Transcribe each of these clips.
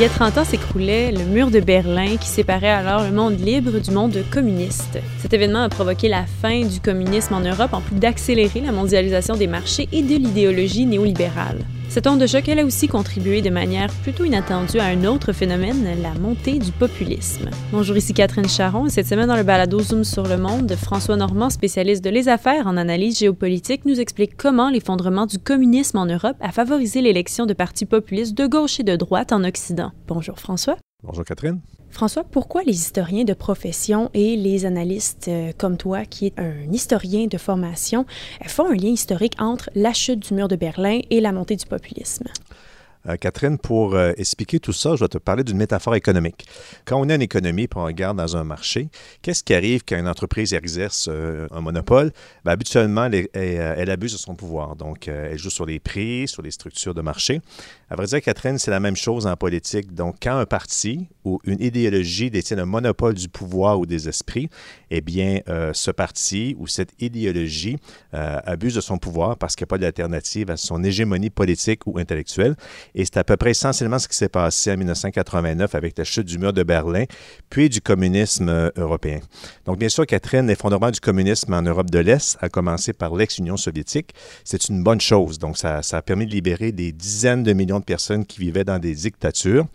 Il y a 30 ans s'écroulait le mur de Berlin qui séparait alors le monde libre du monde communiste. Cet événement a provoqué la fin du communisme en Europe en plus d'accélérer la mondialisation des marchés et de l'idéologie néolibérale. Cette onde de choc, elle a aussi contribué de manière plutôt inattendue à un autre phénomène, la montée du populisme. Bonjour, ici Catherine Charon et cette semaine dans le balado Zoom sur le monde, François Normand, spécialiste de les affaires en analyse géopolitique, nous explique comment l'effondrement du communisme en Europe a favorisé l'élection de partis populistes de gauche et de droite en Occident. Bonjour François. Bonjour Catherine. François, pourquoi les historiens de profession et les analystes euh, comme toi, qui est un historien de formation, font un lien historique entre la chute du mur de Berlin et la montée du populisme? Euh, Catherine, pour euh, expliquer tout ça, je vais te parler d'une métaphore économique. Quand on est en économie et on regarde dans un marché, qu'est-ce qui arrive quand une entreprise exerce euh, un monopole? Ben, habituellement, elle, elle, abuse de son pouvoir. Donc, elle joue sur les prix, sur les structures de marché. À vrai dire, Catherine, c'est la même chose en politique. Donc, quand un parti ou une idéologie détient le monopole du pouvoir ou des esprits, eh bien, ce parti ou cette idéologie abuse de son pouvoir parce qu'il n'y a pas d'alternative à son hégémonie politique ou intellectuelle. Et c'est à peu près essentiellement ce qui s'est passé en 1989 avec la chute du mur de Berlin, puis du communisme euh, européen. Donc, bien sûr, Catherine, l'effondrement du communisme en Europe de l'Est a commencé par l'ex-Union soviétique. C'est une bonne chose. Donc, ça, ça a permis de libérer des dizaines de millions de personnes qui vivaient dans des dictatures.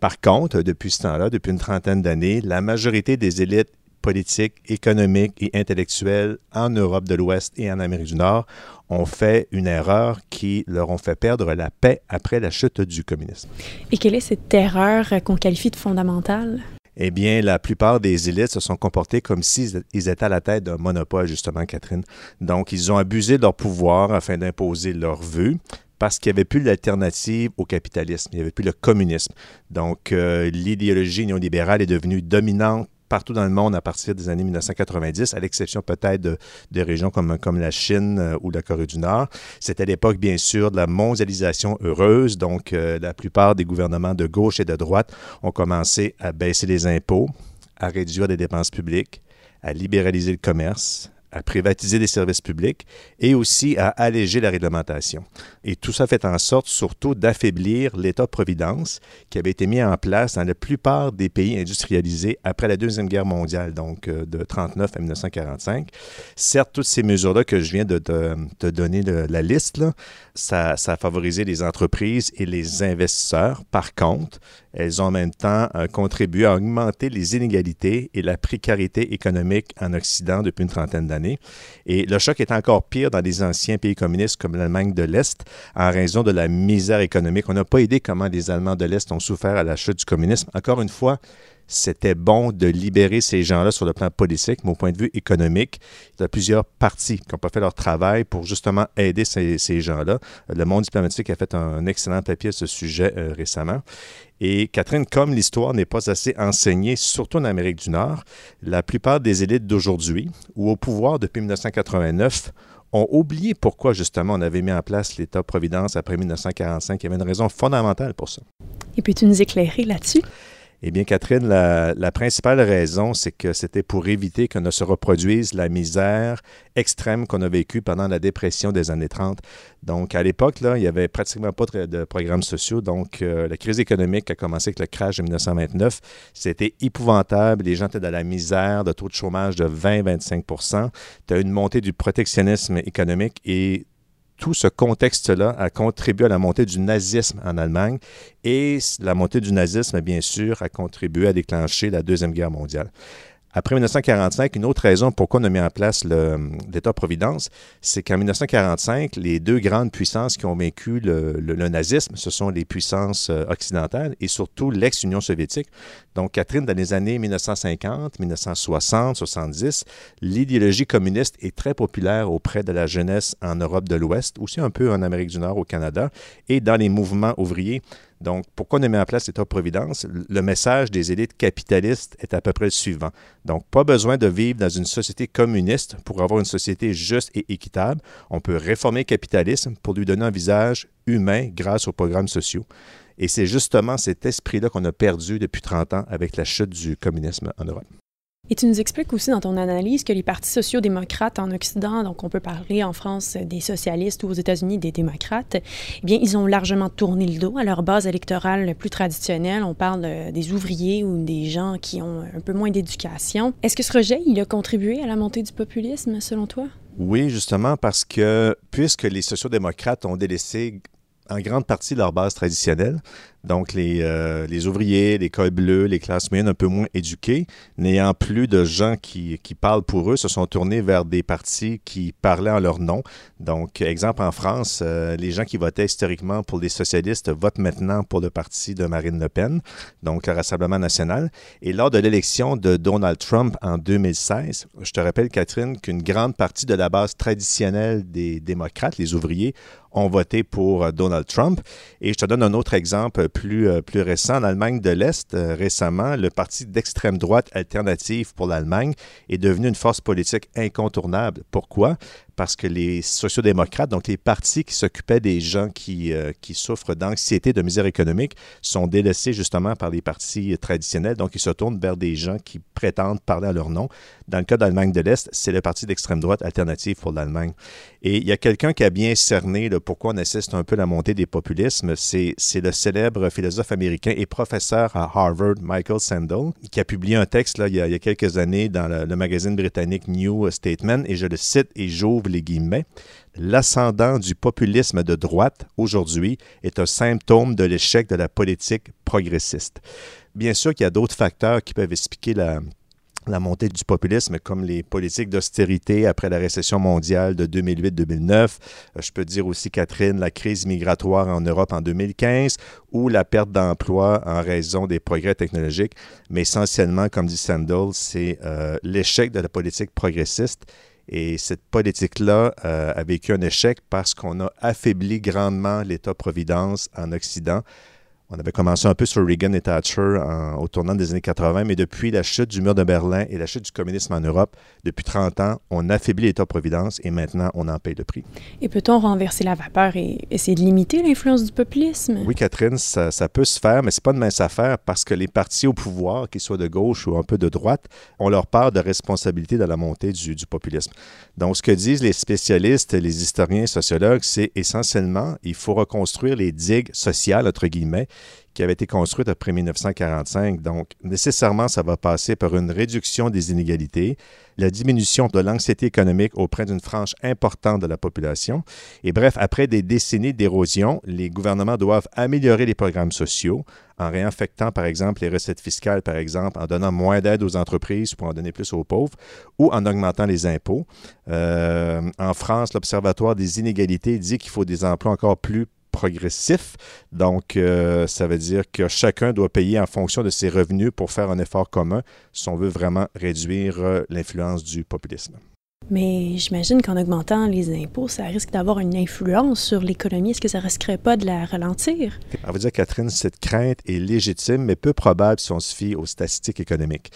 Par contre, depuis ce temps-là, depuis une trentaine d'années, la majorité des élites politiques, économiques et intellectuelles en Europe de l'Ouest et en Amérique du Nord ont fait une erreur qui leur ont fait perdre la paix après la chute du communisme. Et quelle est cette erreur qu'on qualifie de fondamentale? Eh bien, la plupart des élites se sont comportés comme s'ils étaient à la tête d'un monopole, justement, Catherine. Donc, ils ont abusé de leur pouvoir afin d'imposer leurs vœux parce qu'il n'y avait plus l'alternative au capitalisme, il n'y avait plus le communisme. Donc, euh, l'idéologie néolibérale est devenue dominante partout dans le monde à partir des années 1990, à l'exception peut-être de, régions comme, comme la Chine euh, ou la Corée du Nord. C'était l'époque, bien sûr, de la mondialisation heureuse. Donc, euh, la plupart des gouvernements de gauche et de droite ont commencé à baisser les impôts, à réduire les dépenses publiques, à libéraliser le commerce, à privatiser des services publics et aussi à alléger la réglementation. Et tout ça fait en sorte surtout d'affaiblir l'État-providence qui avait été mis en place dans la plupart des pays industrialisés après la Deuxième Guerre mondiale, donc euh, de 1939 à 1945. Certes, toutes ces mesures-là que je viens de te, donner la liste, ça, ça a favorisé les entreprises et les investisseurs. Par contre, elles ont en même temps euh, contribué à augmenter les inégalités et la précarité économique en Occident depuis une trentaine d'années. Et le choc est encore pire dans les anciens pays communistes comme l'Allemagne de l'Est en raison de la misère économique. On n'a pas idée comment les Allemands de l'Est ont souffert à la chute du communisme. Encore une fois, c'était bon de libérer ces gens-là sur le plan politique, mais au point de vue économique, il y a plusieurs partis qui n'ont pas fait leur travail pour justement aider ces, gens-là. Le monde diplomatique a fait un excellent papier à ce sujet euh, récemment. Et Catherine, comme l'histoire n'est pas assez enseignée, surtout en Amérique du Nord, la plupart des élites d'aujourd'hui, ou au pouvoir depuis 1989, ont oublié pourquoi justement on avait mis en place l'État-providence après 1945. Il y avait une raison fondamentale pour ça. Et puis tu nous éclairer là-dessus? Eh bien, Catherine, la, principale raison, c'est que c'était pour éviter que ne se reproduise la misère extrême qu'on a vécue pendant la dépression des années 30. Donc, à l'époque, là, il n'y avait pratiquement pas de, programmes sociaux. Donc, euh, la crise économique a commencé avec le crash de 1929. C'était épouvantable. Les gens étaient dans la misère, de taux de chômage de 20-25% Tu as une montée du protectionnisme économique et tout ce contexte-là a contribué à la montée du nazisme en Allemagne et la montée du nazisme, bien sûr, a contribué à déclencher la Deuxième Guerre mondiale. Après 1945, une autre raison pourquoi on a mis en place l'État-providence, c'est qu'en 1945, les deux grandes puissances qui ont vaincu le, nazisme, ce sont les puissances euh, occidentales et surtout l'ex-Union soviétique. Donc, Catherine, dans les années 1950, 1960, 70, l'idéologie communiste est très populaire auprès de la jeunesse en Europe de l'Ouest, aussi un peu en Amérique du Nord, au Canada, et dans les mouvements ouvriers. Donc, pourquoi on a mis en place l'État-providence? Le message des élites capitalistes est à peu près le suivant. Donc, pas besoin de vivre dans une société communiste pour avoir une société juste et équitable. On peut réformer le capitalisme pour lui donner un visage humain grâce aux programmes sociaux. Et c'est justement cet esprit-là qu'on a perdu depuis 30 ans avec la chute du communisme en Europe. Et tu nous expliques aussi dans ton analyse que les partis sociaux-démocrates en Occident, donc on peut parler en France des socialistes ou aux États-Unis des démocrates, eh bien, ils ont largement tourné le dos à leur base électorale plus traditionnelle. On parle euh, des ouvriers ou des gens qui ont un peu moins d'éducation. Est-ce que ce rejet, il a contribué à la montée du populisme, selon toi? Oui, justement, parce que puisque les sociaux-démocrates ont délaissé en grande partie leur base traditionnelle, donc, les, euh, les, ouvriers, les cols bleus, les classes moyennes un peu moins éduquées, n'ayant plus de gens qui, qui, parlent pour eux, se sont tournés vers des partis qui parlaient en leur nom. Donc, exemple en France, euh, les gens qui votaient historiquement pour les socialistes votent maintenant pour le parti de Marine Le Pen, donc le Rassemblement national. Et lors de l'élection de Donald Trump en 2016, je te rappelle, Catherine, qu'une grande partie de la base traditionnelle des démocrates, les ouvriers, ont voté pour euh, Donald Trump. Et je te donne un autre exemple plus, euh, plus récent, en Allemagne de l'Est, euh, récemment, le parti d'extrême droite alternative pour l'Allemagne est devenu une force politique incontournable. Pourquoi? Parce que les sociodémocrates, donc les partis qui s'occupaient des gens qui, euh, qui souffrent d'anxiété, de misère économique, sont délaissés justement par les partis traditionnels. Donc, ils se tournent vers des gens qui prétendent parler à leur nom. Dans le cas d'Allemagne de l'Est, c'est le parti d'extrême droite alternative pour l'Allemagne. Et il y a quelqu'un qui a bien cerné le pourquoi on assiste un peu à la montée des populismes. C'est le célèbre philosophe américain et professeur à Harvard, Michael Sandel, qui a publié un texte là, il, y a, quelques années dans le, le magazine britannique New Statement, et je le cite et j'ouvre les guillemets, l'ascendant du populisme de droite aujourd'hui est un symptôme de l'échec de la politique progressiste. Bien sûr qu'il y a d'autres facteurs qui peuvent expliquer la, montée du populisme, comme les politiques d'austérité après la récession mondiale de 2008-2009. Euh, je peux dire aussi, Catherine, la crise migratoire en Europe en 2015 ou la perte d'emploi en raison des progrès technologiques. Mais essentiellement, comme dit Sandel, c'est euh, l'échec de la politique progressiste et cette politique-là euh, a vécu un échec parce qu'on a affaibli grandement l'État-providence en Occident on avait commencé un peu sur Reagan et Thatcher au tournant des années 80, mais depuis la chute du mur de Berlin et la chute du communisme en Europe, depuis 30 ans, on affaiblit l'État-providence et maintenant on en paye le prix. Et peut-on renverser la vapeur et essayer de limiter l'influence du populisme? Oui, Catherine, ça, peut se faire, mais ce n'est pas de mince affaire parce que les partis au pouvoir, qu'ils soient de gauche ou un peu de droite, ont leur part de responsabilité dans la montée du, du populisme. Donc, ce que disent les spécialistes, les historiens, sociologues, c'est essentiellement, il faut reconstruire les digues sociales, entre guillemets, qui avait été construite après 1945. Donc, nécessairement, ça va passer par une réduction des inégalités, la diminution de l'anxiété économique auprès d'une frange importante de la population. Et bref, après des décennies d'érosion, les gouvernements doivent améliorer les programmes sociaux en réinfectant, par exemple, les recettes fiscales, par exemple, en donnant moins d'aide aux entreprises pour en donner plus aux pauvres, ou en augmentant les impôts. Euh, en France, l'Observatoire des inégalités dit qu'il faut des emplois encore plus progressif. Donc, euh, ça veut dire que chacun doit payer en fonction de ses revenus pour faire un effort commun si on veut vraiment réduire euh, l'influence du populisme. Mais j'imagine qu'en augmentant les impôts, ça risque d'avoir une influence sur l'économie. Est-ce que ça risquerait pas de la ralentir? On va dire, Catherine, cette crainte est légitime, mais peu probable si on se fie aux statistiques économiques.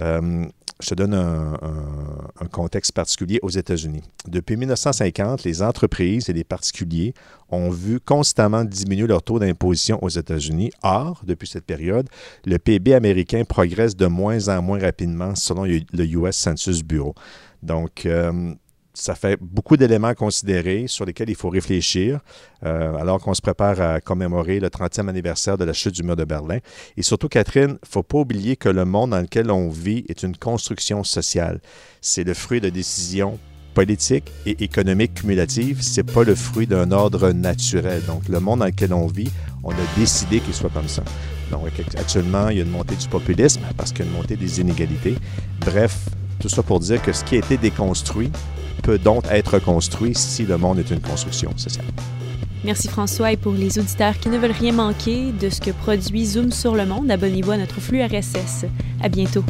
Euh, je te donne un, contexte particulier aux États-Unis. Depuis 1950, les entreprises et les particuliers ont vu constamment diminuer leur taux d'imposition aux États-Unis. Or, depuis cette période, le PIB américain progresse de moins en moins rapidement selon le US Census Bureau. Donc, euh, ça fait beaucoup d'éléments à considérer sur lesquels il faut réfléchir euh, alors qu'on se prépare à commémorer le 30e anniversaire de la chute du mur de Berlin. Et surtout, Catherine, il ne faut pas oublier que le monde dans lequel on vit est une construction sociale. C'est le fruit de décisions politiques et économiques cumulatives. Ce n'est pas le fruit d'un ordre naturel. Donc, le monde dans lequel on vit, on a décidé qu'il soit comme ça. Donc, actuellement, il y a une montée du populisme parce qu'il y a une montée des inégalités. Bref, tout ça pour dire que ce qui a été déconstruit peut donc être construit si le monde est une construction sociale. Merci François et pour les auditeurs qui ne veulent rien manquer de ce que produit Zoom sur le monde, abonnez-vous à notre flux RSS. À bientôt.